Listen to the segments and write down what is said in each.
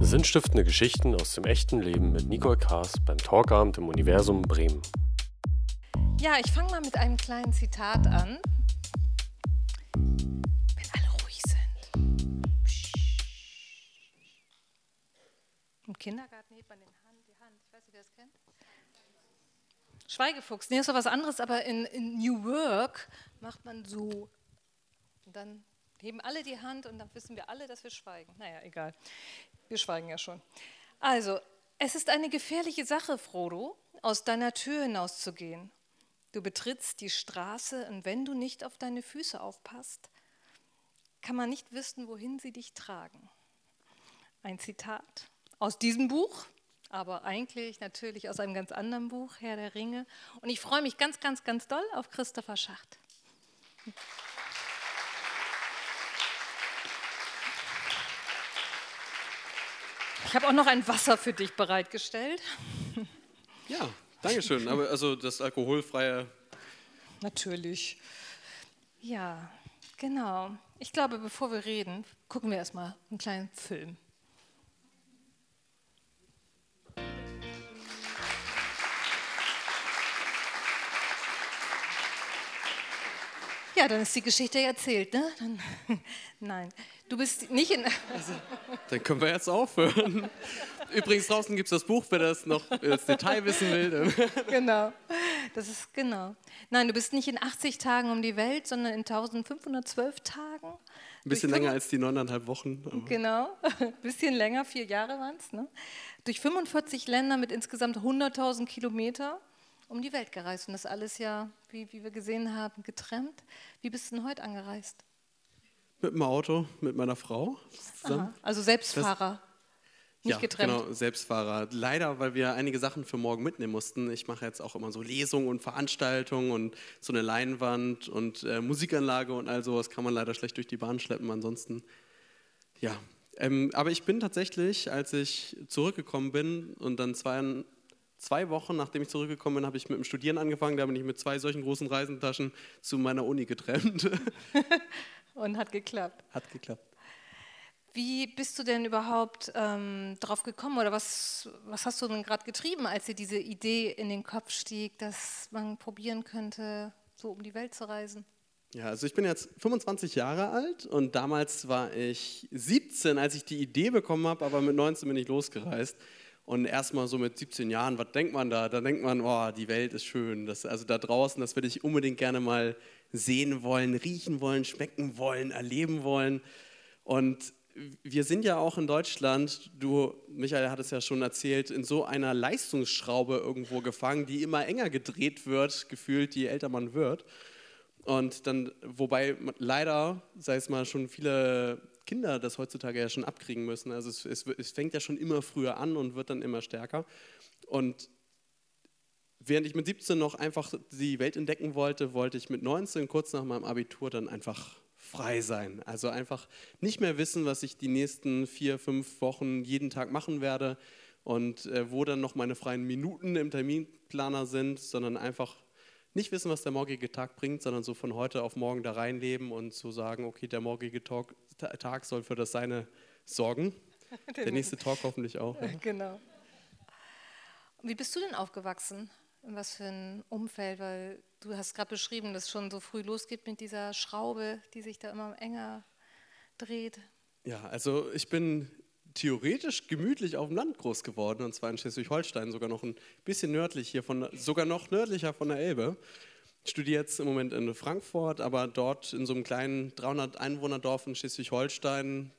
Sinnstiftende Geschichten aus dem echten Leben mit Nicole Kaas beim Talkabend im Universum Bremen. Ja, ich fange mal mit einem kleinen Zitat an. Wenn alle ruhig sind. Psst. Im Kindergarten hebt man den Hand, die Hand. Ich weiß nicht, wer das kennt. Schweigefuchs, nee, ist doch was anderes, aber in, in New Work macht man so. Und dann heben alle die Hand und dann wissen wir alle, dass wir schweigen. Naja, egal. Wir schweigen ja schon. Also, es ist eine gefährliche Sache, Frodo, aus deiner Tür hinauszugehen. Du betrittst die Straße und wenn du nicht auf deine Füße aufpasst, kann man nicht wissen, wohin sie dich tragen. Ein Zitat aus diesem Buch, aber eigentlich natürlich aus einem ganz anderen Buch, Herr der Ringe. Und ich freue mich ganz, ganz, ganz doll auf Christopher Schacht. Ich habe auch noch ein Wasser für dich bereitgestellt. Ja, danke schön. Aber also das alkoholfreie. Natürlich. Ja, genau. Ich glaube, bevor wir reden, gucken wir erstmal einen kleinen Film. Ja, dann ist die Geschichte erzählt, ne? Dann, nein, du bist nicht in. Also, dann können wir jetzt aufhören. Übrigens, draußen gibt es das Buch, wer das noch das Detail wissen will. Genau, das ist genau. Nein, du bist nicht in 80 Tagen um die Welt, sondern in 1512 Tagen. Ein bisschen länger als die neuneinhalb Wochen. Genau, ein bisschen länger, vier Jahre waren es. Ne? Durch 45 Länder mit insgesamt 100.000 Kilometer um die Welt gereist. Und das alles ja, wie, wie wir gesehen haben, getrennt. Wie bist du denn heute angereist? Mit dem Auto, mit meiner Frau. Aha, also Selbstfahrer. Das, nicht ja, getrennt. genau, Selbstfahrer. Leider, weil wir einige Sachen für morgen mitnehmen mussten. Ich mache jetzt auch immer so Lesungen und Veranstaltungen und so eine Leinwand und äh, Musikanlage und all sowas kann man leider schlecht durch die Bahn schleppen. Ansonsten, ja. Ähm, aber ich bin tatsächlich, als ich zurückgekommen bin und dann zwei, zwei Wochen, nachdem ich zurückgekommen bin, habe ich mit dem Studieren angefangen. Da bin ich mit zwei solchen großen Reisentaschen zu meiner Uni getrennt. Und hat geklappt. Hat geklappt. Wie bist du denn überhaupt ähm, drauf gekommen oder was, was hast du denn gerade getrieben, als dir diese Idee in den Kopf stieg, dass man probieren könnte, so um die Welt zu reisen? Ja, also ich bin jetzt 25 Jahre alt und damals war ich 17, als ich die Idee bekommen habe, aber mit 19 bin ich losgereist. Und erstmal so mit 17 Jahren, was denkt man da? Da denkt man, oh, die Welt ist schön. Das, also da draußen, das würde ich unbedingt gerne mal sehen wollen, riechen wollen, schmecken wollen, erleben wollen. Und wir sind ja auch in Deutschland, du, Michael hat es ja schon erzählt, in so einer Leistungsschraube irgendwo gefangen, die immer enger gedreht wird, gefühlt, je älter man wird. Und dann, wobei leider, sei es mal, schon viele Kinder das heutzutage ja schon abkriegen müssen. Also es, es, es fängt ja schon immer früher an und wird dann immer stärker. Und während ich mit 17 noch einfach die Welt entdecken wollte, wollte ich mit 19, kurz nach meinem Abitur, dann einfach frei sein. Also einfach nicht mehr wissen, was ich die nächsten vier, fünf Wochen jeden Tag machen werde und äh, wo dann noch meine freien Minuten im Terminplaner sind, sondern einfach nicht wissen, was der morgige Tag bringt, sondern so von heute auf morgen da reinleben und zu so sagen, okay, der morgige Talk, Tag soll für das Seine sorgen. Der nächste Talk hoffentlich auch. Ja. Genau. Wie bist du denn aufgewachsen? In was für ein Umfeld? Weil du hast gerade beschrieben, dass es schon so früh losgeht mit dieser Schraube, die sich da immer enger dreht. Ja, also ich bin theoretisch gemütlich auf dem Land groß geworden, und zwar in Schleswig-Holstein, sogar noch ein bisschen nördlich hier, von, sogar noch nördlicher von der Elbe. Ich studiere jetzt im Moment in Frankfurt, aber dort in so einem kleinen 300 Einwohnerdorf in Schleswig-Holstein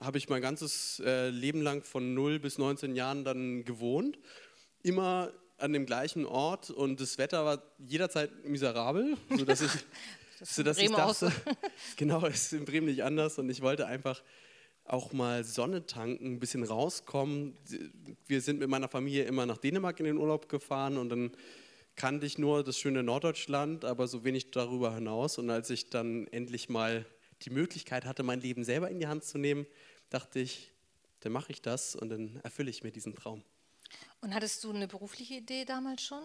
habe ich mein ganzes äh, Leben lang von 0 bis 19 Jahren dann gewohnt. Immer an dem gleichen Ort und das Wetter war jederzeit miserabel, sodass ich, Das sodass ich dachte, genau, es ist in Bremen nicht anders und ich wollte einfach auch mal Sonne tanken, ein bisschen rauskommen. Wir sind mit meiner Familie immer nach Dänemark in den Urlaub gefahren und dann kannte ich nur das schöne Norddeutschland, aber so wenig darüber hinaus. Und als ich dann endlich mal die Möglichkeit hatte, mein Leben selber in die Hand zu nehmen, dachte ich, dann mache ich das und dann erfülle ich mir diesen Traum. Und hattest du eine berufliche Idee damals schon?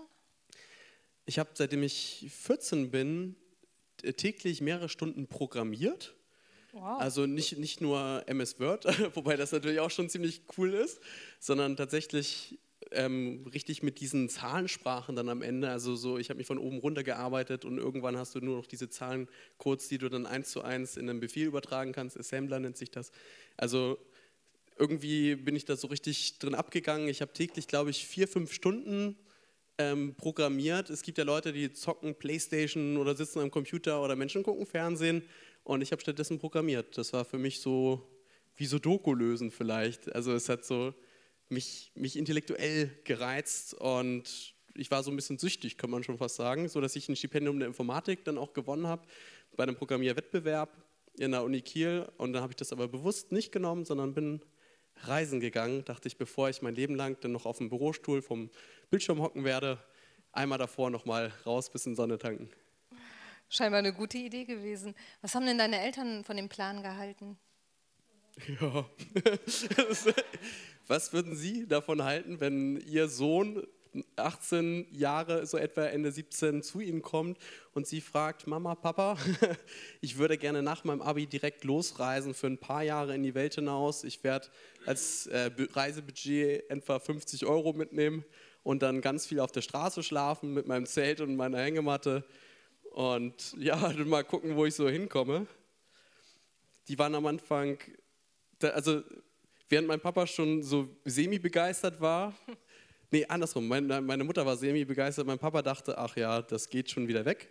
Ich habe, seitdem ich 14 bin, täglich mehrere Stunden programmiert Wow. Also nicht, nicht nur MS Word, wobei das natürlich auch schon ziemlich cool ist, sondern tatsächlich ähm, richtig mit diesen Zahlensprachen dann am Ende. Also so, ich habe mich von oben runter gearbeitet und irgendwann hast du nur noch diese Zahlencodes, die du dann eins zu eins in einen Befehl übertragen kannst. Assembler nennt sich das. Also irgendwie bin ich da so richtig drin abgegangen. Ich habe täglich, glaube ich, vier, fünf Stunden ähm, programmiert. Es gibt ja Leute, die zocken Playstation oder sitzen am Computer oder Menschen gucken Fernsehen und ich habe stattdessen programmiert. Das war für mich so wie so Doku lösen vielleicht. Also es hat so mich, mich intellektuell gereizt und ich war so ein bisschen süchtig, kann man schon fast sagen, so dass ich ein Stipendium der Informatik dann auch gewonnen habe bei einem Programmierwettbewerb in der Uni Kiel und dann habe ich das aber bewusst nicht genommen, sondern bin reisen gegangen, dachte ich, bevor ich mein Leben lang dann noch auf dem Bürostuhl vom Bildschirm hocken werde, einmal davor noch mal raus bis in Sonne tanken. Scheinbar eine gute Idee gewesen. Was haben denn deine Eltern von dem Plan gehalten? Ja. Was würden Sie davon halten, wenn Ihr Sohn 18 Jahre, so etwa Ende 17, zu Ihnen kommt und sie fragt, Mama, Papa, ich würde gerne nach meinem Abi direkt losreisen für ein paar Jahre in die Welt hinaus. Ich werde als äh, Reisebudget etwa 50 Euro mitnehmen und dann ganz viel auf der Straße schlafen mit meinem Zelt und meiner Hängematte und ja, mal gucken, wo ich so hinkomme. Die waren am Anfang, also während mein Papa schon so semi-begeistert war, nee, andersrum, meine, meine Mutter war semi-begeistert, mein Papa dachte, ach ja, das geht schon wieder weg.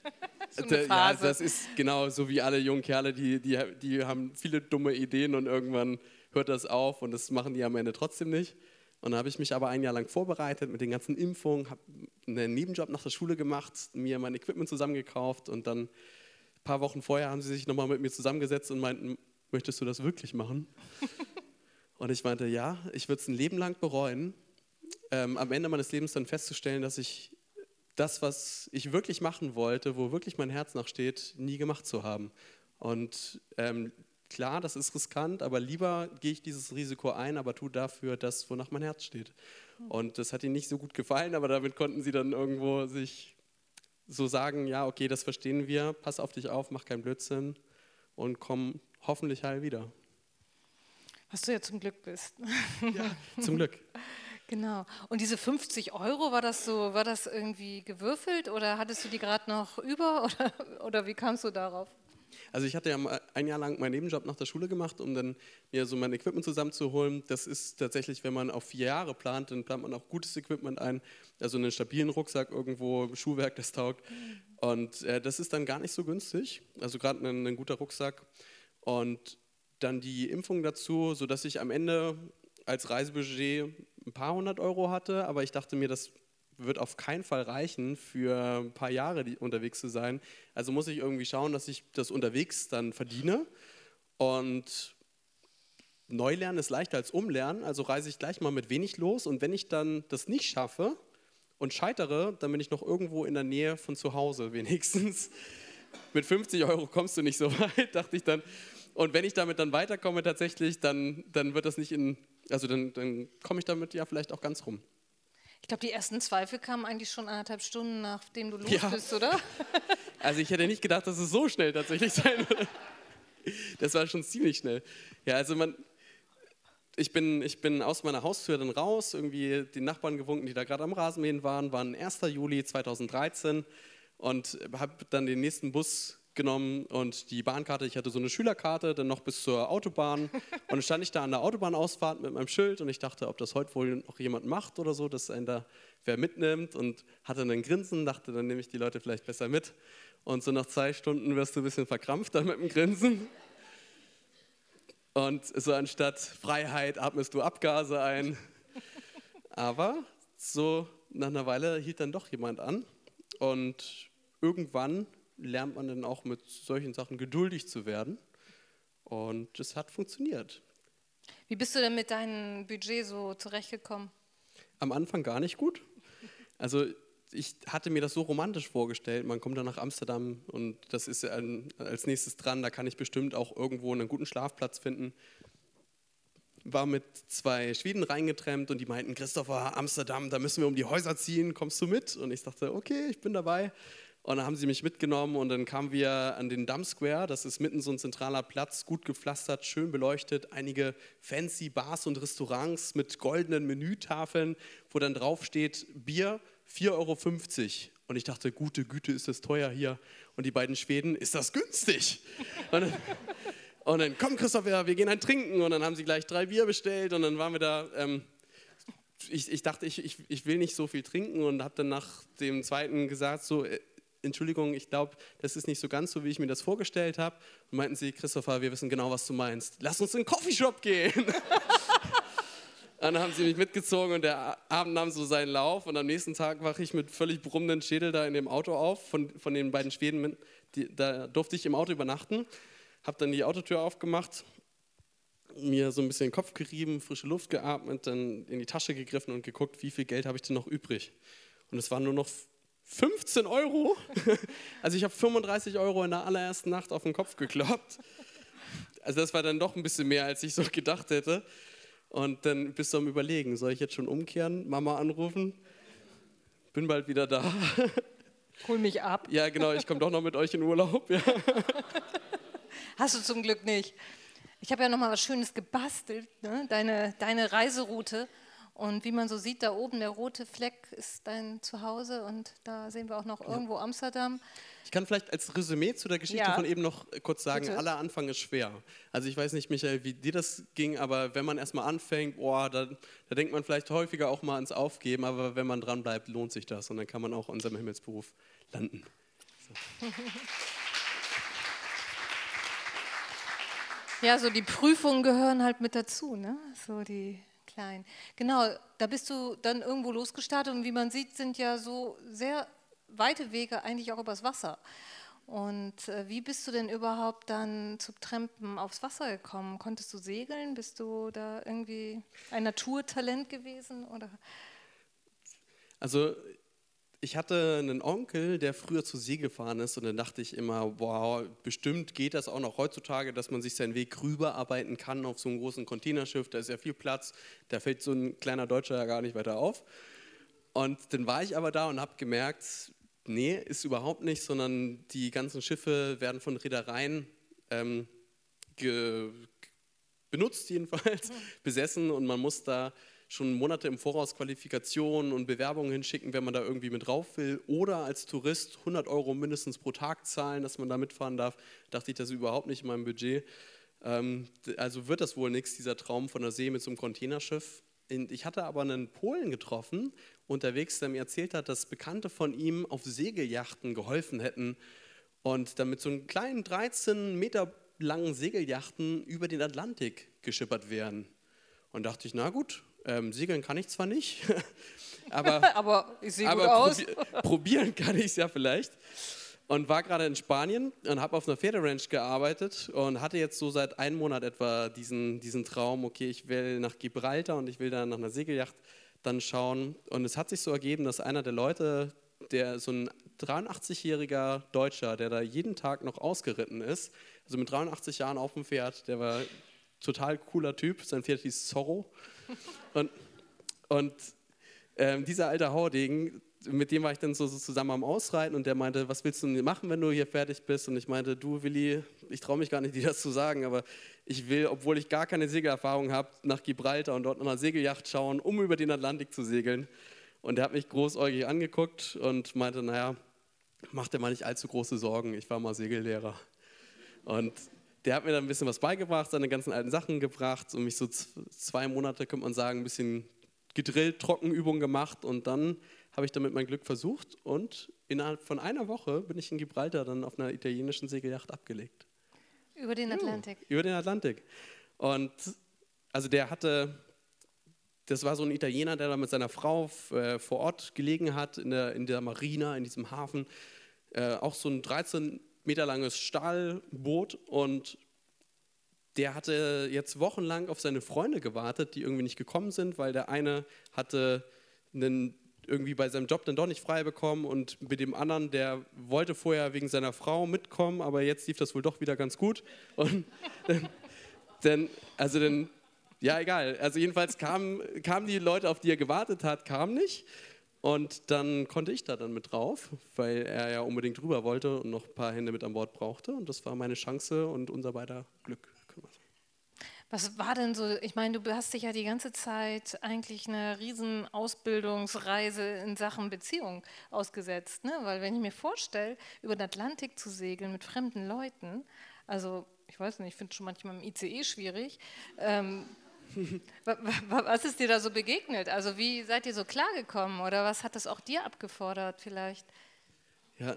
so. Ja, das ist genau so wie alle jungen Kerle, die, die, die haben viele dumme Ideen und irgendwann hört das auf und das machen die am Ende trotzdem nicht. Und dann habe ich mich aber ein Jahr lang vorbereitet mit den ganzen Impfungen, habe einen Nebenjob nach der Schule gemacht, mir mein Equipment zusammengekauft und dann ein paar Wochen vorher haben sie sich nochmal mit mir zusammengesetzt und meinten, möchtest du das wirklich machen? und ich meinte, ja, ich würde es ein Leben lang bereuen, ähm, am Ende meines Lebens dann festzustellen, dass ich das, was ich wirklich machen wollte, wo wirklich mein Herz nachsteht, nie gemacht zu haben. Und ähm, klar, das ist riskant, aber lieber gehe ich dieses Risiko ein, aber tue dafür das, wonach mein Herz steht. Und das hat ihnen nicht so gut gefallen, aber damit konnten sie dann irgendwo sich so sagen, ja, okay, das verstehen wir, pass auf dich auf, mach keinen Blödsinn und komm hoffentlich heil wieder. Was du ja zum Glück bist. Ja, zum Glück. Genau. Und diese 50 Euro, war das so, war das irgendwie gewürfelt oder hattest du die gerade noch über oder, oder wie kamst du darauf? Also ich hatte ja ein Jahr lang meinen Nebenjob nach der Schule gemacht, um dann mir so mein Equipment zusammenzuholen. Das ist tatsächlich, wenn man auf vier Jahre plant, dann plant man auch gutes Equipment ein. Also einen stabilen Rucksack irgendwo, Schuhwerk, das taugt. Und äh, das ist dann gar nicht so günstig. Also gerade ein, ein guter Rucksack. Und dann die Impfung dazu, sodass ich am Ende als Reisebudget ein paar hundert Euro hatte, aber ich dachte mir, das wird auf keinen Fall reichen, für ein paar Jahre unterwegs zu sein. Also muss ich irgendwie schauen, dass ich das unterwegs dann verdiene. Und Neulernen ist leichter als Umlernen, also reise ich gleich mal mit wenig los. Und wenn ich dann das nicht schaffe und scheitere, dann bin ich noch irgendwo in der Nähe von zu Hause wenigstens. mit 50 Euro kommst du nicht so weit, dachte ich dann. Und wenn ich damit dann weiterkomme tatsächlich, dann, dann wird das nicht in, also dann, dann komme ich damit ja vielleicht auch ganz rum. Ich glaube, die ersten Zweifel kamen eigentlich schon anderthalb Stunden, nachdem du los ja. bist, oder? Also ich hätte nicht gedacht, dass es so schnell tatsächlich sein würde. Das war schon ziemlich schnell. Ja, also man, ich bin, ich bin aus meiner Haustür dann raus, irgendwie die Nachbarn gewunken, die da gerade am Rasenmähen waren, waren 1. Juli 2013 und habe dann den nächsten Bus genommen und die Bahnkarte, ich hatte so eine Schülerkarte, dann noch bis zur Autobahn. Und dann stand ich da an der Autobahnausfahrt mit meinem Schild und ich dachte, ob das heute wohl noch jemand macht oder so, dass einen da wer mitnimmt und hatte einen Grinsen, dachte, dann nehme ich die Leute vielleicht besser mit. Und so nach zwei Stunden wirst du ein bisschen verkrampft dann mit dem Grinsen. Und so anstatt Freiheit atmest du Abgase ein. Aber so nach einer Weile hielt dann doch jemand an und irgendwann lernt man dann auch mit solchen Sachen geduldig zu werden. Und es hat funktioniert. Wie bist du denn mit deinem Budget so zurechtgekommen? Am Anfang gar nicht gut. Also ich hatte mir das so romantisch vorgestellt. Man kommt dann nach Amsterdam und das ist als nächstes dran. Da kann ich bestimmt auch irgendwo einen guten Schlafplatz finden. War mit zwei Schweden reingetrennt und die meinten, Christopher, Amsterdam, da müssen wir um die Häuser ziehen, kommst du mit? Und ich dachte, okay, ich bin dabei. Und dann haben sie mich mitgenommen und dann kamen wir an den Dump Square. Das ist mitten so ein zentraler Platz, gut gepflastert, schön beleuchtet. Einige fancy Bars und Restaurants mit goldenen Menütafeln, wo dann drauf steht Bier 4,50 Euro. Und ich dachte, gute Güte, ist das teuer hier. Und die beiden Schweden, ist das günstig? Und dann, und dann komm Christopher, wir gehen ein Trinken. Und dann haben sie gleich drei Bier bestellt und dann waren wir da. Ähm, ich, ich, dachte, ich, ich, ich, will nicht so viel trinken und habe dann nach dem zweiten gesagt, so, äh, Entschuldigung, ich glaube, das ist nicht so ganz so, wie ich mir das vorgestellt habe. Und meinten sie, Christopher, wir wissen genau, was du meinst. Lass uns in den Coffeeshop gehen. dann haben sie mich mitgezogen und der Abend nahm so seinen Lauf. Und am nächsten Tag wache ich mit völlig brummenden Schädel da in dem Auto auf, von, von den beiden Schweden. Die, da durfte ich im Auto übernachten, habe dann die Autotür aufgemacht, mir so ein bisschen den Kopf gerieben, frische Luft geatmet, dann in die Tasche gegriffen und geguckt, wie viel Geld habe ich denn noch übrig. Und es waren nur noch 15 Euro. Also ich habe 35 Euro in der allerersten Nacht auf den Kopf gekloppt. Also das war dann doch ein bisschen mehr, als ich so gedacht hätte. Und dann bist du am Überlegen, soll ich jetzt schon umkehren, Mama anrufen? Bin bald wieder da. Hol mich ab. Ja, genau, ich komme doch noch mit euch in Urlaub. Ja. Hast du zum Glück nicht. Ich habe ja noch mal was Schönes gebastelt, ne? deine, deine Reiseroute. Und wie man so sieht, da oben der rote Fleck ist dein Zuhause und da sehen wir auch noch irgendwo ja. Amsterdam. Ich kann vielleicht als Resümee zu der Geschichte ja. von eben noch kurz sagen, Bitte. aller Anfang ist schwer. Also ich weiß nicht, Michael, wie dir das ging, aber wenn man erstmal anfängt, boah, da, da denkt man vielleicht häufiger auch mal ans Aufgeben, aber wenn man dran bleibt, lohnt sich das und dann kann man auch in seinem Himmelsberuf landen. So. Ja, so die Prüfungen gehören halt mit dazu, ne? So die klein. Genau, da bist du dann irgendwo losgestartet und wie man sieht, sind ja so sehr weite Wege eigentlich auch übers Wasser. Und äh, wie bist du denn überhaupt dann zu Trampen aufs Wasser gekommen? Konntest du segeln? Bist du da irgendwie ein Naturtalent gewesen? Oder? Also ich hatte einen Onkel, der früher zur See gefahren ist und dann dachte ich immer, wow, bestimmt geht das auch noch heutzutage, dass man sich seinen Weg rüberarbeiten kann auf so einem großen Containerschiff, da ist ja viel Platz, da fällt so ein kleiner Deutscher ja gar nicht weiter auf. Und dann war ich aber da und habe gemerkt, nee, ist überhaupt nicht, sondern die ganzen Schiffe werden von Reedereien ähm, benutzt jedenfalls, besessen und man muss da schon Monate im Voraus Qualifikationen und Bewerbungen hinschicken, wenn man da irgendwie mit drauf will. Oder als Tourist 100 Euro mindestens pro Tag zahlen, dass man da mitfahren darf. Dachte ich, das ist überhaupt nicht in meinem Budget. Ähm, also wird das wohl nichts, dieser Traum von der See mit so einem Containerschiff. Ich hatte aber einen Polen getroffen, unterwegs, der mir erzählt hat, dass Bekannte von ihm auf Segeljachten geholfen hätten und damit so einen kleinen 13 Meter langen Segeljachten über den Atlantik geschippert werden. Und dachte ich, na gut, ähm, segeln kann ich zwar nicht, aber, aber ich aus. Probi probieren kann ich es ja vielleicht. Und war gerade in Spanien und habe auf einer Pferderanch gearbeitet und hatte jetzt so seit einem Monat etwa diesen, diesen Traum, okay, ich will nach Gibraltar und ich will dann nach einer Segelyacht dann schauen. Und es hat sich so ergeben, dass einer der Leute, der so ein 83-jähriger Deutscher, der da jeden Tag noch ausgeritten ist, also mit 83 Jahren auf dem Pferd, der war total cooler Typ, sein Pferd hieß Zorro. Und, und ähm, dieser alte Haudegen, mit dem war ich dann so, so, zusammen am Ausreiten und der meinte, was willst du machen, wenn du hier fertig bist? Und ich meinte, du Willi, ich traue mich gar nicht, dir das zu sagen, aber ich will, obwohl ich gar keine Segelerfahrung habe, nach Gibraltar und dort nach einer Segelyacht schauen, um über den Atlantik zu segeln. Und der hat mich großäugig angeguckt und meinte, naja, mach dir mal nicht allzu große Sorgen, ich war mal Segellehrer. Und der hat mir dann ein bisschen was beigebracht, seine ganzen alten Sachen gebracht und mich so zwei Monate, könnte man sagen, ein bisschen gedrillt, Trockenübungen gemacht und dann habe ich damit mein Glück versucht und innerhalb von einer Woche bin ich in Gibraltar dann auf einer italienischen Segelyacht abgelegt. Über den Atlantik? Ja, über den Atlantik. Und also der hatte, das war so ein Italiener, der da mit seiner Frau äh, vor Ort gelegen hat, in der, in der Marina, in diesem Hafen. Äh, auch so ein 13 Meter langes Stahlboot und der hatte jetzt wochenlang auf seine Freunde gewartet, die irgendwie nicht gekommen sind, weil der eine hatte einen irgendwie bei seinem Job dann doch nicht frei bekommen und mit dem anderen, der wollte vorher wegen seiner Frau mitkommen, aber jetzt lief das wohl doch wieder ganz gut. Und dann also dann, ja egal, also jedenfalls kamen, kamen die Leute, auf die er gewartet hat, kamen nicht. Und dann konnte ich da dann mit drauf, weil er ja unbedingt drüber wollte und noch ein paar Hände mit an Bord brauchte. Und das war meine Chance und unser beider Glück. Was war denn so, ich meine, du hast dich ja die ganze Zeit eigentlich eine riesen Ausbildungsreise in Sachen Beziehung ausgesetzt, ne? weil wenn ich mir vorstelle, über den Atlantik zu segeln mit fremden Leuten, also ich weiß nicht, ich finde es schon manchmal im ICE schwierig, ähm, was ist dir da so begegnet? Also wie seid ihr so klargekommen oder was hat das auch dir abgefordert vielleicht? Ja,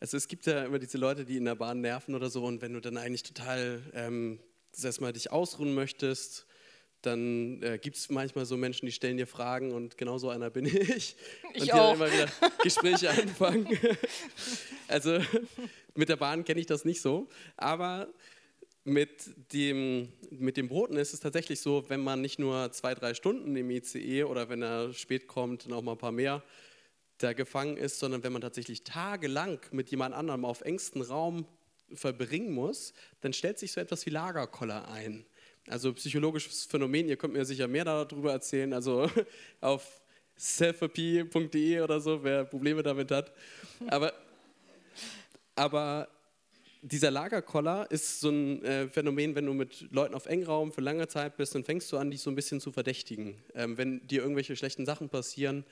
also es gibt ja immer diese Leute, die in der Bahn nerven oder so und wenn du dann eigentlich total ähm, erstmal dich ausruhen möchtest, dann äh, gibt es manchmal so Menschen, die stellen dir Fragen und genau so einer bin ich. Ich und die auch. dann immer wieder Gespräche anfangen. also mit der Bahn kenne ich das nicht so, aber mit dem, mit dem Broten ist es tatsächlich so, wenn man nicht nur zwei, drei Stunden im ICE oder wenn er spät kommt, noch mal ein paar mehr, da gefangen ist, sondern wenn man tatsächlich tagelang mit jemand anderem auf engstem Raum verbringen muss, dann stellt sich so etwas wie Lagerkoller ein. Also psychologisches Phänomen, ihr könnt mir sicher mehr darüber erzählen, also auf selfie.de oder so, wer Probleme damit hat. Aber, aber dieser Lagerkoller ist so ein äh, Phänomen, wenn du mit Leuten auf Engraum für lange Zeit bist, dann fängst du an, dich so ein bisschen zu verdächtigen. Ähm, wenn dir irgendwelche schlechten Sachen passieren,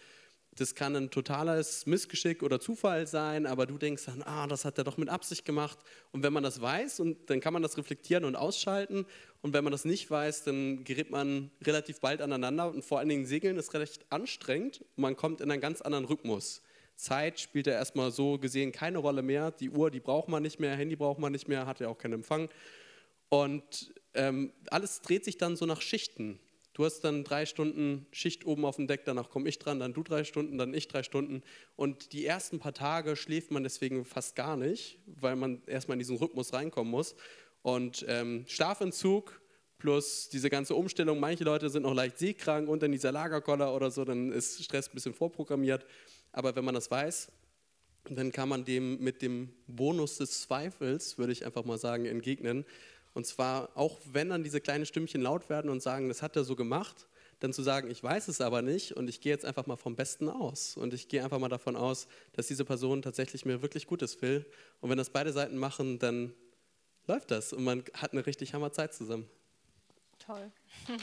das kann ein totales Missgeschick oder Zufall sein, aber du denkst dann, ah, das hat er doch mit Absicht gemacht. Und wenn man das weiß, und dann kann man das reflektieren und ausschalten. Und wenn man das nicht weiß, dann gerät man relativ bald aneinander. Und vor allen Dingen Segeln ist recht anstrengend. Und man kommt in einen ganz anderen Rhythmus. Zeit spielt ja erstmal so gesehen keine Rolle mehr. Die Uhr, die braucht man nicht mehr, Handy braucht man nicht mehr, hat ja auch keinen Empfang. Und ähm, alles dreht sich dann so nach Schichten. Du hast dann drei Stunden Schicht oben auf dem Deck, danach komme ich dran, dann du drei Stunden, dann ich drei Stunden. Und die ersten paar Tage schläft man deswegen fast gar nicht, weil man erstmal in diesen Rhythmus reinkommen muss. Und ähm, Schlafentzug plus diese ganze Umstellung, manche Leute sind noch leicht seekrank dann dieser Lagerkoller oder so, dann ist Stress ein bisschen vorprogrammiert. Aber wenn man das weiß, dann kann man dem mit dem Bonus des Zweifels, würde ich einfach mal sagen, entgegnen. Und zwar auch wenn dann diese kleinen Stimmchen laut werden und sagen, das hat er so gemacht, dann zu sagen, ich weiß es aber nicht und ich gehe jetzt einfach mal vom Besten aus. Und ich gehe einfach mal davon aus, dass diese Person tatsächlich mir wirklich Gutes will. Und wenn das beide Seiten machen, dann läuft das und man hat eine richtig hammer Zeit zusammen. Toll.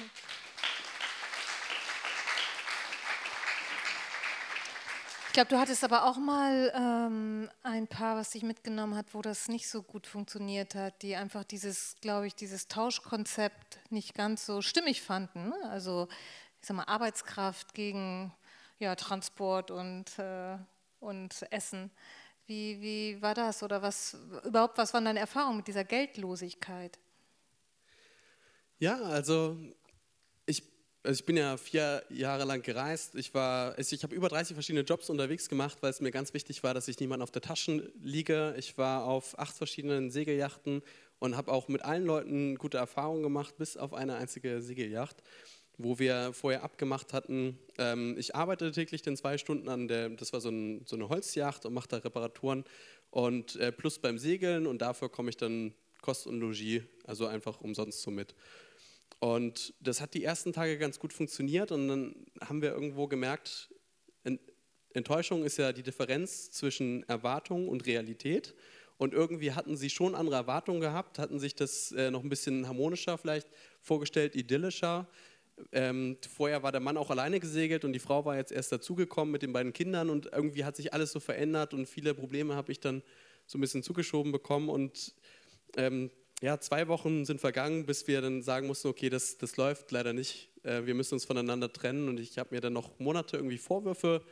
Ich glaube, du hattest aber auch mal ähm, ein Paar, was dich mitgenommen hat, wo das nicht so gut funktioniert hat, die einfach dieses, glaube ich, dieses Tauschkonzept nicht ganz so stimmig fanden. Ne? Also, ich sag mal, Arbeitskraft gegen ja, Transport und, äh, und Essen. Wie, wie war das? Oder was überhaupt, was waren deine Erfahrungen mit dieser Geldlosigkeit? Ja, also also ich bin ja vier Jahre lang gereist. Ich, war, ich habe über 30 verschiedene Jobs unterwegs gemacht, weil es mir ganz wichtig war, dass ich niemand auf der Tasche liege. Ich war auf acht verschiedenen Segelyachten und habe auch mit allen Leuten gute Erfahrungen gemacht, bis auf eine einzige Segelyacht, wo wir vorher abgemacht hatten. Ähm, ich arbeite täglich den zwei Stunden an der, das war so, ein, so eine Holzjacht und mache da Reparaturen und äh, plus beim Segeln und dafür komme ich dann Kost und Logis, also einfach umsonst so mit. Und das hat die ersten Tage ganz gut funktioniert und dann haben wir irgendwo gemerkt, Enttäuschung ist ja die Differenz zwischen Erwartung und Realität. Und irgendwie hatten sie schon andere Erwartungen gehabt, hatten sich das äh, noch ein bisschen harmonischer vielleicht vorgestellt, idyllischer. Ähm, vorher war der Mann auch alleine gesegelt und die Frau war jetzt erst dazugekommen mit den beiden Kindern und irgendwie hat sich alles so verändert und viele Probleme habe ich dann so ein bisschen zugeschoben bekommen und ähm, ja, zwei Wochen sind vergangen, bis wir dann sagen mussten, okay, das, das läuft leider nicht. Äh, wir müssen uns voneinander trennen. Und ich habe mir dann noch Monate irgendwie Vorwürfe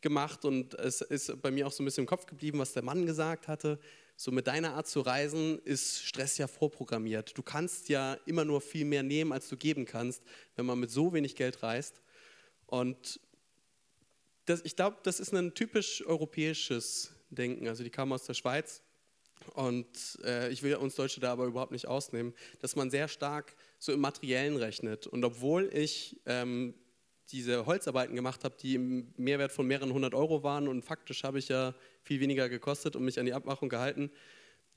gemacht. Und es ist bei mir auch so ein bisschen im Kopf geblieben, was der Mann gesagt hatte. So mit deiner Art zu reisen ist Stress ja vorprogrammiert. Du kannst ja immer nur viel mehr nehmen, als du geben kannst, wenn man mit so wenig Geld reist. Und das, ich glaube, das ist ein typisch europäisches Denken. Also die kamen aus der Schweiz und äh, ich will uns Deutsche da aber überhaupt nicht ausnehmen, dass man sehr stark so im Materiellen rechnet. Und obwohl ich ähm, diese Holzarbeiten gemacht habe, die im Mehrwert von mehreren hundert Euro waren und faktisch habe ich ja viel weniger gekostet und mich an die Abmachung gehalten,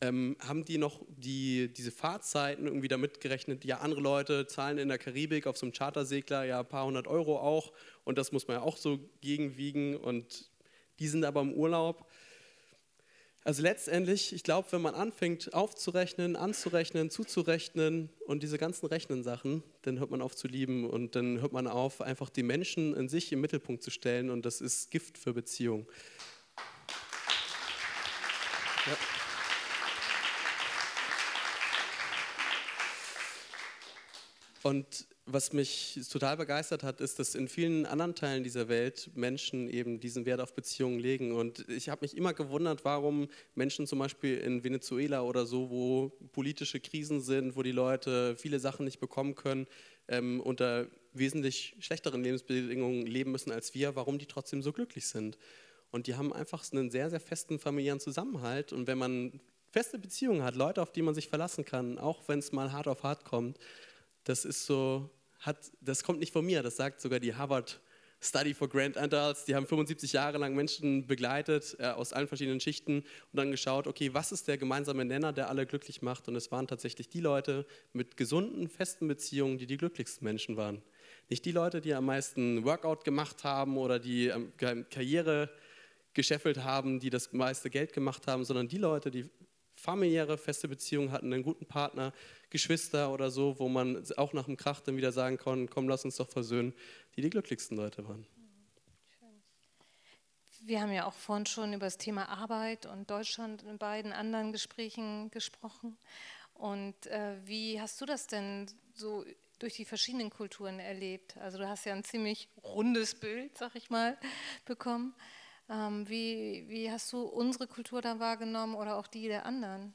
ähm, haben die noch die, diese Fahrzeiten irgendwie damit gerechnet? Ja, andere Leute zahlen in der Karibik auf so einem Chartersegler ja ein paar hundert Euro auch und das muss man ja auch so gegenwiegen und die sind aber im Urlaub. Also letztendlich, ich glaube, wenn man anfängt aufzurechnen, anzurechnen, zuzurechnen und diese ganzen Rechnen-Sachen, dann hört man auf zu lieben und dann hört man auf, einfach die Menschen in sich im Mittelpunkt zu stellen und das ist Gift für Beziehungen. Ja. Und was mich total begeistert hat, ist, dass in vielen anderen Teilen dieser Welt Menschen eben diesen Wert auf Beziehungen legen. Und ich habe mich immer gewundert, warum Menschen zum Beispiel in Venezuela oder so, wo politische Krisen sind, wo die Leute viele Sachen nicht bekommen können, ähm, unter wesentlich schlechteren Lebensbedingungen leben müssen als wir, warum die trotzdem so glücklich sind. Und die haben einfach einen sehr, sehr festen familiären Zusammenhalt. Und wenn man feste Beziehungen hat, Leute, auf die man sich verlassen kann, auch wenn es mal hart auf hart kommt, das ist so, hat, das kommt nicht von mir, das sagt sogar die Harvard Study for Grand Adults. Die haben 75 Jahre lang Menschen begleitet äh, aus allen verschiedenen Schichten und dann geschaut, okay, was ist der gemeinsame Nenner, der alle glücklich macht? Und es waren tatsächlich die Leute mit gesunden, festen Beziehungen, die die glücklichsten Menschen waren. Nicht die Leute, die am meisten Workout gemacht haben oder die ähm, Karriere gescheffelt haben, die das meiste Geld gemacht haben, sondern die Leute, die familiäre, feste Beziehungen hatten, einen guten Partner, Geschwister oder so, wo man auch nach dem Krach dann wieder sagen kann, komm, lass uns doch versöhnen, die die glücklichsten Leute waren. Wir haben ja auch vorhin schon über das Thema Arbeit und Deutschland in beiden anderen Gesprächen gesprochen. Und äh, wie hast du das denn so durch die verschiedenen Kulturen erlebt? Also du hast ja ein ziemlich rundes Bild, sag ich mal, bekommen. Ähm, wie, wie hast du unsere Kultur da wahrgenommen oder auch die der anderen?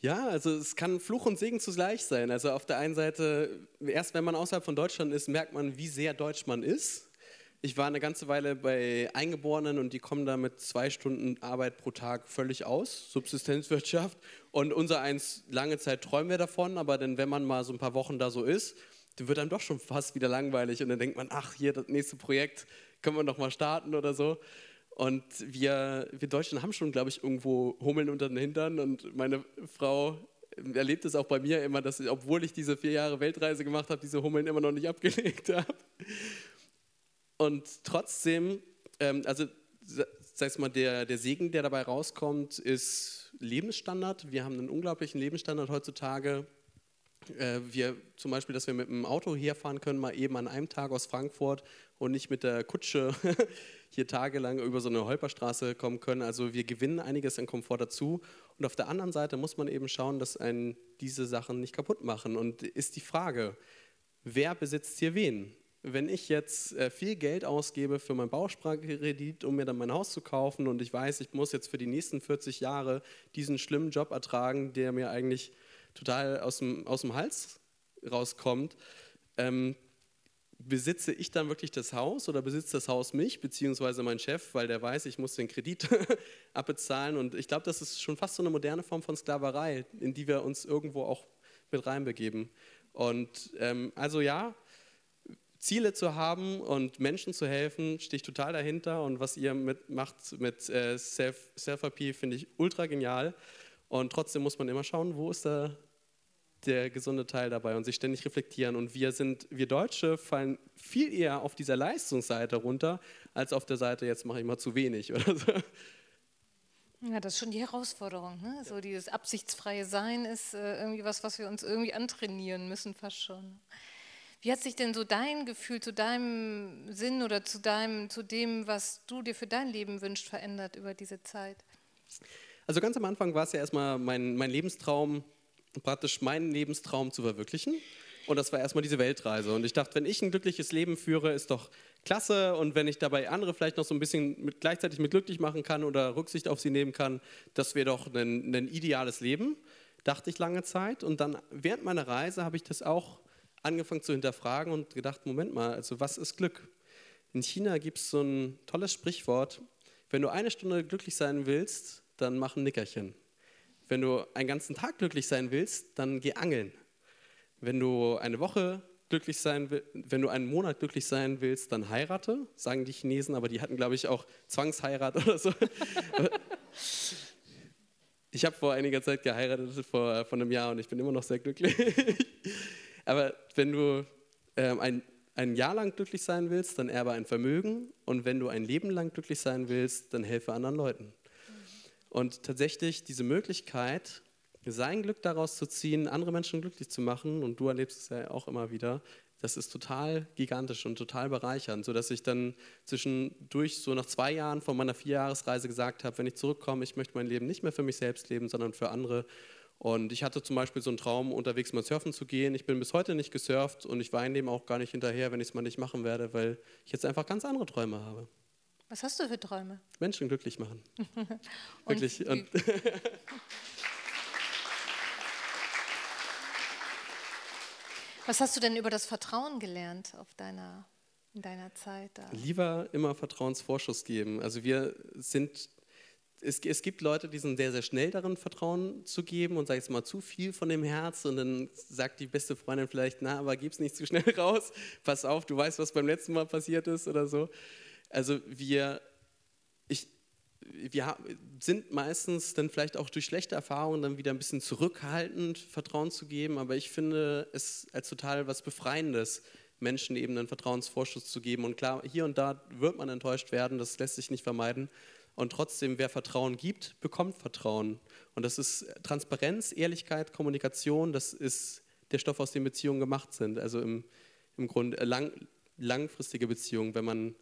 Ja, also es kann Fluch und Segen zugleich sein. Also auf der einen Seite, erst wenn man außerhalb von Deutschland ist, merkt man, wie sehr deutsch man ist. Ich war eine ganze Weile bei Eingeborenen und die kommen da mit zwei Stunden Arbeit pro Tag völlig aus, Subsistenzwirtschaft. Und unser eins, lange Zeit träumen wir davon, aber dann, wenn man mal so ein paar Wochen da so ist, dann wird einem doch schon fast wieder langweilig und dann denkt man, ach, hier das nächste Projekt, können wir noch mal starten oder so. Und wir, wir Deutschen haben schon, glaube ich, irgendwo Hummeln unter den Hintern. Und meine Frau erlebt es auch bei mir immer, dass ich, obwohl ich diese vier Jahre Weltreise gemacht habe, diese Hummeln immer noch nicht abgelegt habe. Und trotzdem, ähm, also sag mal, der, der Segen, der dabei rauskommt, ist Lebensstandard. Wir haben einen unglaublichen Lebensstandard heutzutage. Äh, wir zum Beispiel, dass wir mit dem Auto herfahren können, mal eben an einem Tag aus Frankfurt und nicht mit der Kutsche hier tagelang über so eine Holperstraße kommen können. Also wir gewinnen einiges an Komfort dazu. Und auf der anderen Seite muss man eben schauen, dass einen diese Sachen nicht kaputt machen. Und ist die Frage, wer besitzt hier wen? Wenn ich jetzt äh, viel Geld ausgebe für meinen Bausparkredit, um mir dann mein Haus zu kaufen und ich weiß, ich muss jetzt für die nächsten 40 Jahre diesen schlimmen Job ertragen, der mir eigentlich total aus dem, aus dem Hals rauskommt, ähm, besitze ich dann wirklich das Haus oder besitzt das Haus mich, beziehungsweise mein Chef, weil der weiß, ich muss den Kredit abbezahlen. Und ich glaube, das ist schon fast so eine moderne Form von Sklaverei, in die wir uns irgendwo auch mit reinbegeben. Und ähm, also ja, Ziele zu haben und Menschen zu helfen, stehe ich total dahinter. Und was ihr mit, macht mit äh, Self-Therapie, finde ich ultra genial. Und trotzdem muss man immer schauen, wo ist da der gesunde Teil dabei und sich ständig reflektieren. Und wir sind, wir Deutsche fallen viel eher auf dieser Leistungsseite runter, als auf der Seite, jetzt mache ich mal zu wenig oder so. Ja, das ist schon die Herausforderung. Ne? So dieses absichtsfreie Sein ist äh, irgendwie was, was wir uns irgendwie antrainieren müssen, fast schon. Wie hat sich denn so dein Gefühl zu deinem Sinn oder zu, deinem, zu dem, was du dir für dein Leben wünschst, verändert über diese Zeit? Also ganz am Anfang war es ja erstmal mein, mein Lebenstraum, praktisch meinen Lebenstraum zu verwirklichen. Und das war erstmal diese Weltreise. Und ich dachte, wenn ich ein glückliches Leben führe, ist doch klasse. Und wenn ich dabei andere vielleicht noch so ein bisschen mit, gleichzeitig mit glücklich machen kann oder Rücksicht auf sie nehmen kann, das wäre doch ein, ein ideales Leben, dachte ich lange Zeit. Und dann während meiner Reise habe ich das auch angefangen zu hinterfragen und gedacht, Moment mal, also was ist Glück? In China gibt es so ein tolles Sprichwort, wenn du eine Stunde glücklich sein willst, dann mach ein Nickerchen. Wenn du einen ganzen Tag glücklich sein willst, dann geh angeln. Wenn du eine Woche glücklich sein willst, wenn du einen Monat glücklich sein willst, dann heirate, sagen die Chinesen, aber die hatten, glaube ich, auch Zwangsheirat oder so. Ich habe vor einiger Zeit geheiratet, vor, vor einem Jahr, und ich bin immer noch sehr glücklich. Aber wenn du ähm, ein, ein Jahr lang glücklich sein willst, dann erbe ein Vermögen. Und wenn du ein Leben lang glücklich sein willst, dann helfe anderen Leuten. Und tatsächlich diese Möglichkeit, sein Glück daraus zu ziehen, andere Menschen glücklich zu machen, und du erlebst es ja auch immer wieder, das ist total gigantisch und total bereichernd, sodass ich dann zwischendurch so nach zwei Jahren von meiner Vierjahresreise gesagt habe, wenn ich zurückkomme, ich möchte mein Leben nicht mehr für mich selbst leben, sondern für andere. Und ich hatte zum Beispiel so einen Traum, unterwegs mal surfen zu gehen. Ich bin bis heute nicht gesurft und ich weine dem auch gar nicht hinterher, wenn ich es mal nicht machen werde, weil ich jetzt einfach ganz andere Träume habe. Was hast du für Träume? Menschen glücklich machen. Wirklich. Und Was hast du denn über das Vertrauen gelernt auf deiner, in deiner Zeit? Da? Lieber immer Vertrauensvorschuss geben. Also wir sind, es, es, gibt Leute, die sind sehr, sehr schnell darin, Vertrauen zu geben und sag jetzt mal zu viel von dem Herz und dann sagt die beste Freundin vielleicht, na, aber gib's nicht zu schnell raus, pass auf, du weißt, was beim letzten Mal passiert ist oder so. Also wir, ich, wir sind meistens dann vielleicht auch durch schlechte Erfahrungen dann wieder ein bisschen zurückhaltend, Vertrauen zu geben, aber ich finde es als total was Befreiendes, Menschen eben einen Vertrauensvorschuss zu geben. Und klar, hier und da wird man enttäuscht werden, das lässt sich nicht vermeiden. Und trotzdem, wer Vertrauen gibt, bekommt Vertrauen. Und das ist Transparenz, Ehrlichkeit, Kommunikation, das ist der Stoff, aus dem Beziehungen gemacht sind. Also im, im Grunde lang, langfristige Beziehungen, wenn man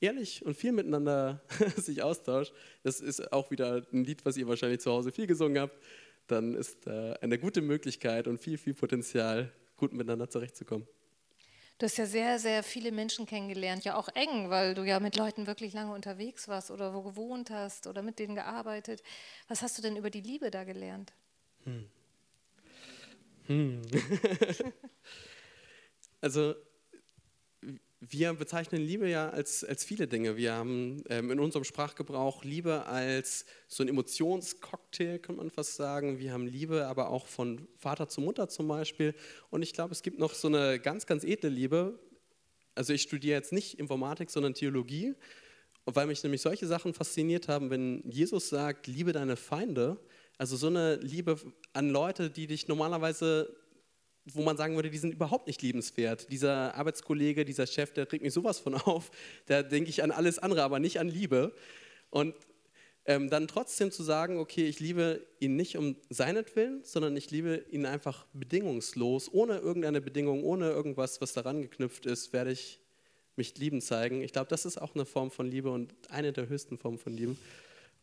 ehrlich und viel miteinander sich austauscht, das ist auch wieder ein Lied, was ihr wahrscheinlich zu Hause viel gesungen habt, dann ist äh, eine gute Möglichkeit und viel, viel Potenzial, gut miteinander zurechtzukommen. Du hast ja sehr, sehr viele Menschen kennengelernt, ja auch eng, weil du ja mit Leuten wirklich lange unterwegs warst oder wo gewohnt hast oder mit denen gearbeitet. Was hast du denn über die Liebe da gelernt? Hm. Hm. also wir bezeichnen Liebe ja als, als viele Dinge. Wir haben ähm, in unserem Sprachgebrauch Liebe als so ein Emotionscocktail, kann man fast sagen. Wir haben Liebe aber auch von Vater zu Mutter zum Beispiel. Und ich glaube, es gibt noch so eine ganz, ganz edle Liebe. Also ich studiere jetzt nicht Informatik, sondern Theologie. Und weil mich nämlich solche Sachen fasziniert haben, wenn Jesus sagt, liebe deine Feinde, also so eine Liebe an Leute, die dich normalerweise wo man sagen würde, die sind überhaupt nicht liebenswert. Dieser Arbeitskollege, dieser Chef, der regt mich sowas von auf. Da denke ich an alles andere, aber nicht an Liebe. Und ähm, dann trotzdem zu sagen, okay, ich liebe ihn nicht um seinetwillen, sondern ich liebe ihn einfach bedingungslos, ohne irgendeine Bedingung, ohne irgendwas, was daran geknüpft ist, werde ich mich lieben zeigen. Ich glaube, das ist auch eine Form von Liebe und eine der höchsten Formen von Liebe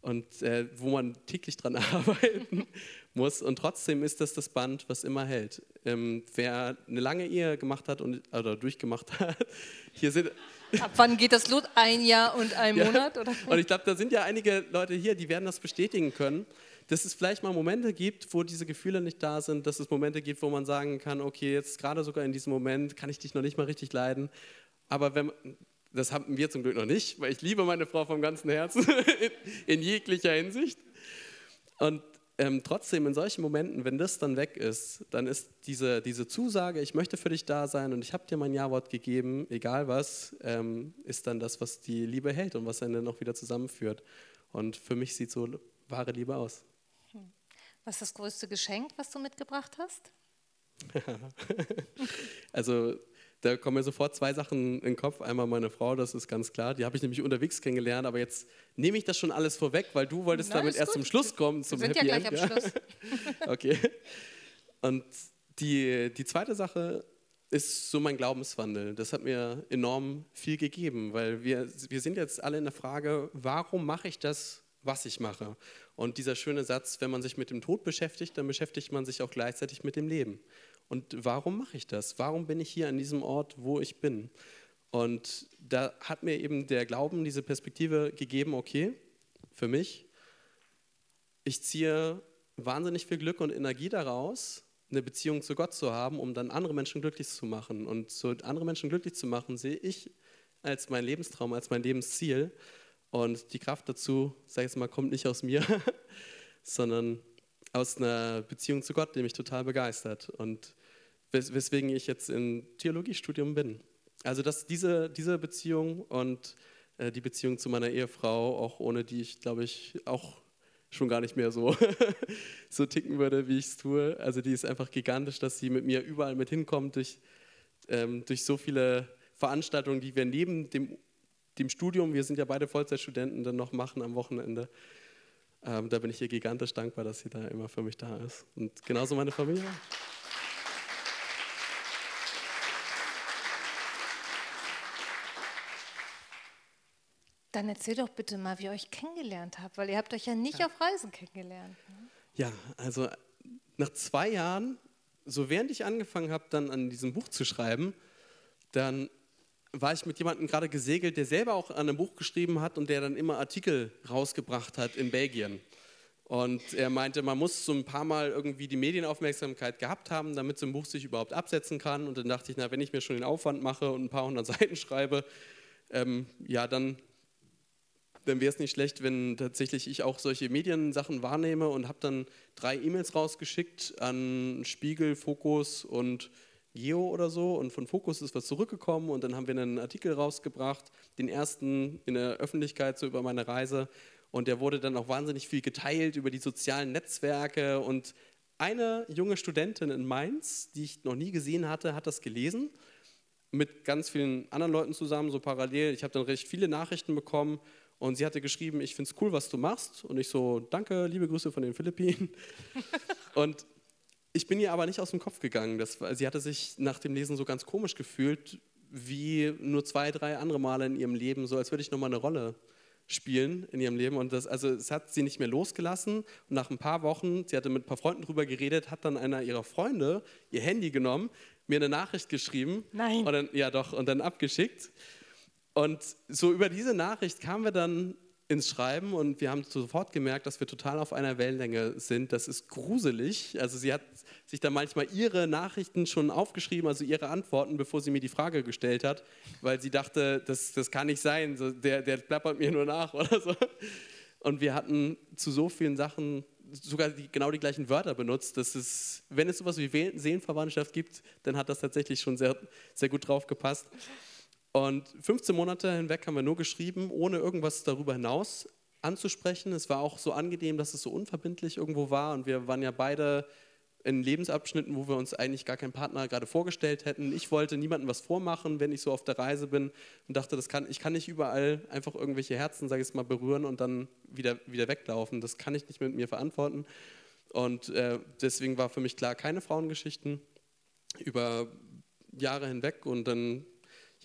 und äh, wo man täglich dran arbeiten muss. Und trotzdem ist das das Band, was immer hält. Ähm, wer eine lange Ehe gemacht hat und, oder durchgemacht hat, hier sind. Ab wann geht das los? Ein Jahr und ein Monat? Oder? Und ich glaube, da sind ja einige Leute hier, die werden das bestätigen können, dass es vielleicht mal Momente gibt, wo diese Gefühle nicht da sind, dass es Momente gibt, wo man sagen kann, okay, jetzt gerade sogar in diesem Moment kann ich dich noch nicht mal richtig leiden. Aber wenn, das haben wir zum Glück noch nicht, weil ich liebe meine Frau vom ganzen Herzen in, jeglicher Hinsicht. Und ähm, trotzdem in solchen Momenten, wenn das dann weg ist, dann ist diese, diese Zusage, ich möchte für dich da sein und ich habe dir mein Ja-Wort gegeben, egal was, ähm, ist dann das, was die Liebe hält und was einen dann auch wieder zusammenführt. Und für mich sieht so wahre Liebe aus. Hm. Was ist das größte Geschenk, was du mitgebracht hast? also da kommen mir sofort zwei Sachen in den Kopf. Einmal meine Frau, das ist ganz klar. Die habe ich nämlich unterwegs kennengelernt, aber jetzt nehme ich das schon alles vorweg, weil du wolltest Nein, damit erst zum Schluss kommen. Zum Wir sind Happy ja gleich End. am Schluss. okay. Und die, die zweite Sache ist so mein Glaubenswandel. Das hat mir enorm viel gegeben, weil wir, wir sind jetzt alle in der Frage, warum mache ich das, was ich mache? Und dieser schöne Satz, wenn man sich mit dem Tod beschäftigt, dann beschäftigt man sich auch gleichzeitig mit dem Leben. Und warum mache ich das? Warum bin ich hier an diesem Ort, wo ich bin? Und da hat mir eben der Glauben diese Perspektive gegeben, okay, für mich, ich ziehe wahnsinnig viel Glück und Energie daraus, eine Beziehung zu Gott zu haben, um dann andere Menschen glücklich zu machen. Und so andere Menschen glücklich zu machen, sehe ich als mein Lebenstraum, als mein Lebensziel. Und die Kraft dazu, sage ich jetzt mal, kommt nicht aus mir, sondern aus einer Beziehung zu Gott, die mich total begeistert und wes weswegen ich jetzt im Theologiestudium bin. Also dass diese, diese Beziehung und äh, die Beziehung zu meiner Ehefrau, auch ohne die ich, glaube ich, auch schon gar nicht mehr so, so ticken würde, wie ich es tue. Also die ist einfach gigantisch, dass sie mit mir überall mit hinkommt, durch, ähm, durch so viele Veranstaltungen, die wir neben dem, dem Studium, wir sind ja beide Vollzeitstudenten, dann noch machen am Wochenende. Ähm, da bin ich ihr gigantisch dankbar, dass sie da immer für mich da ist. Und genauso meine Familie. Dann erzähl doch bitte mal, wie ihr euch kennengelernt habt, weil ihr habt euch ja nicht ja. auf Reisen kennengelernt. Ne? Ja, also nach zwei Jahren, so während ich angefangen habe, dann an diesem Buch zu schreiben, dann war ich mit jemandem gerade gesegelt, der selber auch an einem Buch geschrieben hat und der dann immer Artikel rausgebracht hat in Belgien. Und er meinte, man muss so ein paar Mal irgendwie die Medienaufmerksamkeit gehabt haben, damit so ein Buch sich überhaupt absetzen kann. Und dann dachte ich, na, wenn ich mir schon den Aufwand mache und ein paar hundert Seiten schreibe, ähm, ja, dann dann wäre es nicht schlecht, wenn tatsächlich ich auch solche Mediensachen wahrnehme und habe dann drei E-Mails rausgeschickt an Spiegel, Fokus und Geo oder so und von Fokus ist was zurückgekommen und dann haben wir einen Artikel rausgebracht, den ersten in der Öffentlichkeit so über meine Reise und der wurde dann auch wahnsinnig viel geteilt über die sozialen Netzwerke und eine junge Studentin in Mainz, die ich noch nie gesehen hatte, hat das gelesen mit ganz vielen anderen Leuten zusammen, so parallel. Ich habe dann recht viele Nachrichten bekommen und sie hatte geschrieben, ich finde es cool, was du machst. Und ich so, danke, liebe Grüße von den Philippinen. und ich bin ihr aber nicht aus dem Kopf gegangen. Das, sie hatte sich nach dem Lesen so ganz komisch gefühlt, wie nur zwei, drei andere Male in ihrem Leben, so als würde ich nochmal eine Rolle spielen in ihrem Leben. Und das, also es hat sie nicht mehr losgelassen. Und nach ein paar Wochen, sie hatte mit ein paar Freunden drüber geredet, hat dann einer ihrer Freunde ihr Handy genommen, mir eine Nachricht geschrieben. Nein. Und dann, ja doch, und dann abgeschickt. Und so über diese Nachricht kamen wir dann ins Schreiben und wir haben sofort gemerkt, dass wir total auf einer Wellenlänge sind. Das ist gruselig. Also sie hat sich da manchmal ihre Nachrichten schon aufgeschrieben, also ihre Antworten, bevor sie mir die Frage gestellt hat, weil sie dachte, das, das kann nicht sein, der, der plappert mir nur nach oder so. Und wir hatten zu so vielen Sachen sogar die, genau die gleichen Wörter benutzt. Dass es, wenn es sowas wie Seelenverwandtschaft gibt, dann hat das tatsächlich schon sehr, sehr gut drauf gepasst. Und 15 Monate hinweg haben wir nur geschrieben, ohne irgendwas darüber hinaus anzusprechen. Es war auch so angenehm, dass es so unverbindlich irgendwo war. Und wir waren ja beide in Lebensabschnitten, wo wir uns eigentlich gar keinen Partner gerade vorgestellt hätten. Ich wollte niemandem was vormachen, wenn ich so auf der Reise bin und dachte, das kann, ich kann nicht überall einfach irgendwelche Herzen, sage ich mal, berühren und dann wieder, wieder weglaufen. Das kann ich nicht mit mir verantworten. Und äh, deswegen war für mich klar, keine Frauengeschichten über Jahre hinweg. Und dann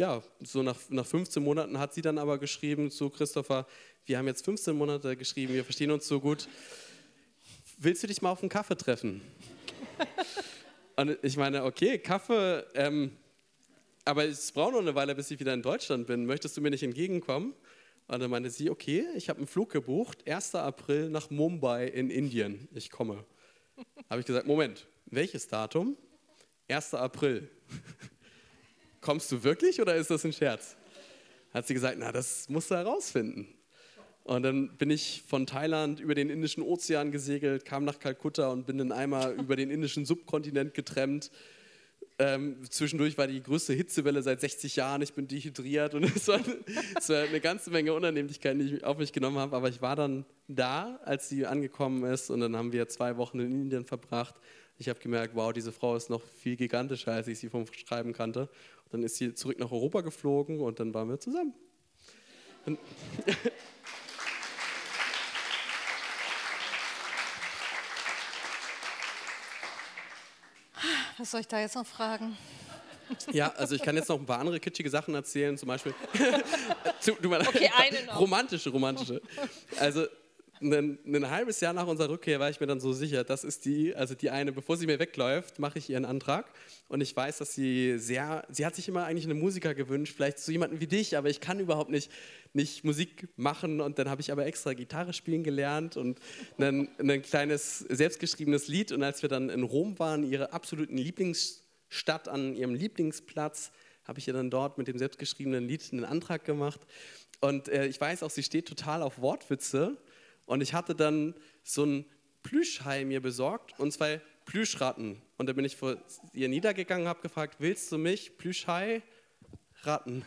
ja, so nach, nach 15 Monaten hat sie dann aber geschrieben zu Christopher, wir haben jetzt 15 Monate geschrieben, wir verstehen uns so gut. Willst du dich mal auf einen Kaffee treffen? Und ich meine, okay, Kaffee, ähm, aber es braucht noch eine Weile, bis ich wieder in Deutschland bin. Möchtest du mir nicht entgegenkommen? Und dann meinte sie, okay, ich habe einen Flug gebucht, 1. April nach Mumbai in Indien. Ich komme. Habe ich gesagt, Moment, welches Datum? 1. April kommst du wirklich oder ist das ein Scherz? Hat sie gesagt, na, das musst du herausfinden. Und dann bin ich von Thailand über den Indischen Ozean gesegelt, kam nach Kalkutta und bin dann einmal über den indischen Subkontinent getrennt. Ähm, zwischendurch war die größte Hitzewelle seit 60 Jahren. Ich bin dehydriert und es war, es war eine ganze Menge Unannehmlichkeiten, die ich auf mich genommen habe. Aber ich war dann da, als sie angekommen ist. Und dann haben wir zwei Wochen in Indien verbracht. Ich habe gemerkt, wow, diese Frau ist noch viel gigantischer, als ich sie vom Schreiben kannte. Dann ist sie zurück nach Europa geflogen und dann waren wir zusammen. Was soll ich da jetzt noch fragen? Ja, also ich kann jetzt noch ein paar andere kitschige Sachen erzählen, zum Beispiel. okay, eine noch. Romantische, romantische. Also ein, ein, halbes Jahr nach unserer Rückkehr war ich mir dann so sicher, das ist die, also die eine, bevor sie mir wegläuft, mache ich ihren Antrag. Und ich weiß, dass sie sehr, sie hat sich immer eigentlich einen Musiker gewünscht, vielleicht so jemanden wie dich, aber ich kann überhaupt nicht, nicht Musik machen. Und dann habe ich aber extra Gitarre spielen gelernt und ein, ein kleines selbstgeschriebenes Lied. Und als wir dann in Rom waren, ihre absoluten Lieblingsstadt an ihrem Lieblingsplatz, habe ich ihr dann dort mit dem selbstgeschriebenen Lied einen Antrag gemacht. Und äh, ich weiß auch, sie steht total auf Wortwitze. Und ich hatte dann so ein Plüschhai mir besorgt und zwei Plüschratten. Und da bin ich vor ihr niedergegangen und habe gefragt, willst du mich, Plüschhai, Ratten?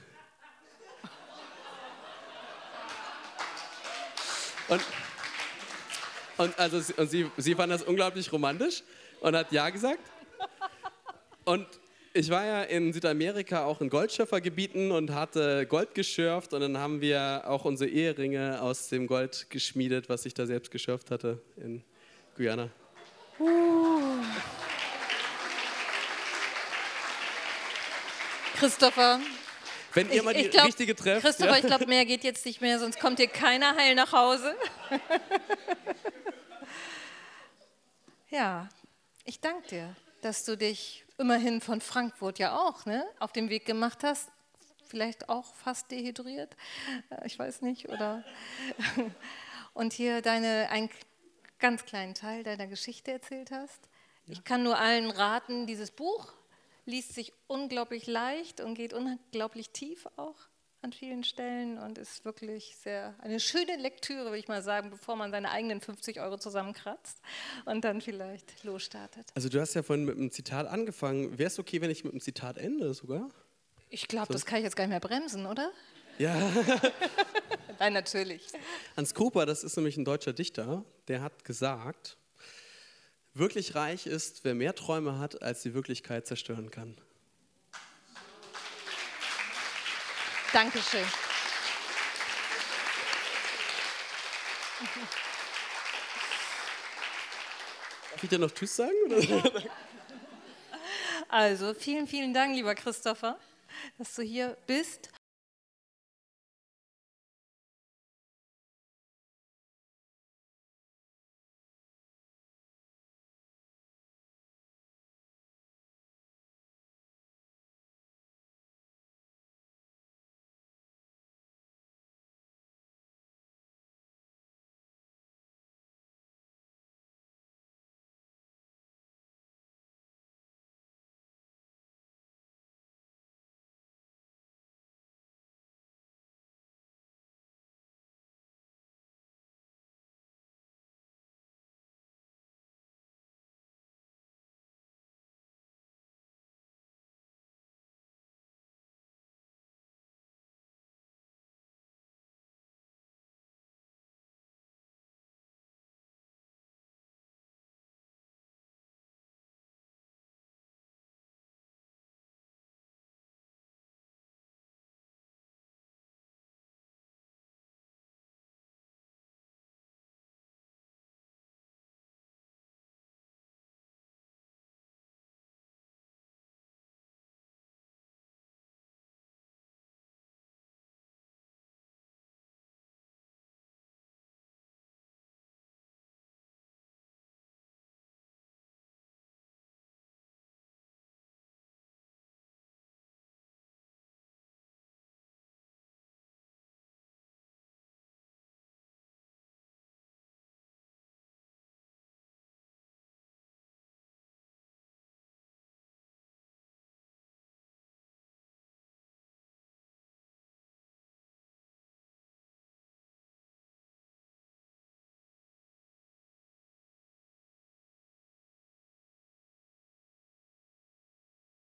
Und Und, also, sie- sie fand das unglaublich romantisch und hat Ja gesagt. Und ich war ja in Südamerika auch in Goldschöpfergebieten und hatte Gold geschürft und dann haben wir auch unsere Eheringe aus dem Gold geschmiedet, was ich da selbst geschürft hatte in Guyana. Christopher, Wenn ihr ich, mal die ich glaub, richtige trefft. Christopher, ja. ich glaube, mehr geht jetzt nicht mehr, sonst kommt hier keiner heil nach Hause. ja, ich danke dir, dass du dich immerhin von Frankfurt ja auch ne, auf den Weg gemacht hast. Vielleicht auch fast dehydriert, äh, ich weiß nicht, oder? Und hier deine, einen ganz kleinen Teil deiner Geschichte erzählt hast. Ich kann nur allen raten, dieses Buch liest sich unglaublich leicht und geht unglaublich tief auch an vielen Stellen und ist wirklich sehr eine schöne Lektüre, würde ich mal sagen, bevor man seine eigenen 50 Euro zusammenkratzt und dann vielleicht losstartet. Also du hast ja vorhin mit einem Zitat angefangen. Wäre es okay, wenn ich mit einem Zitat ende sogar? Ich glaube, das kann ich jetzt gar nicht mehr bremsen, oder? Ja. Nein, natürlich. Hans Cooper, das ist nämlich ein deutscher Dichter, der hat gesagt, wirklich reich ist, wer mehr Träume hat, als die Wirklichkeit zerstören kann. Dankeschön. Darf ich dir noch Tschüss sagen? Also, vielen, vielen Dank, lieber Christopher, dass du hier bist.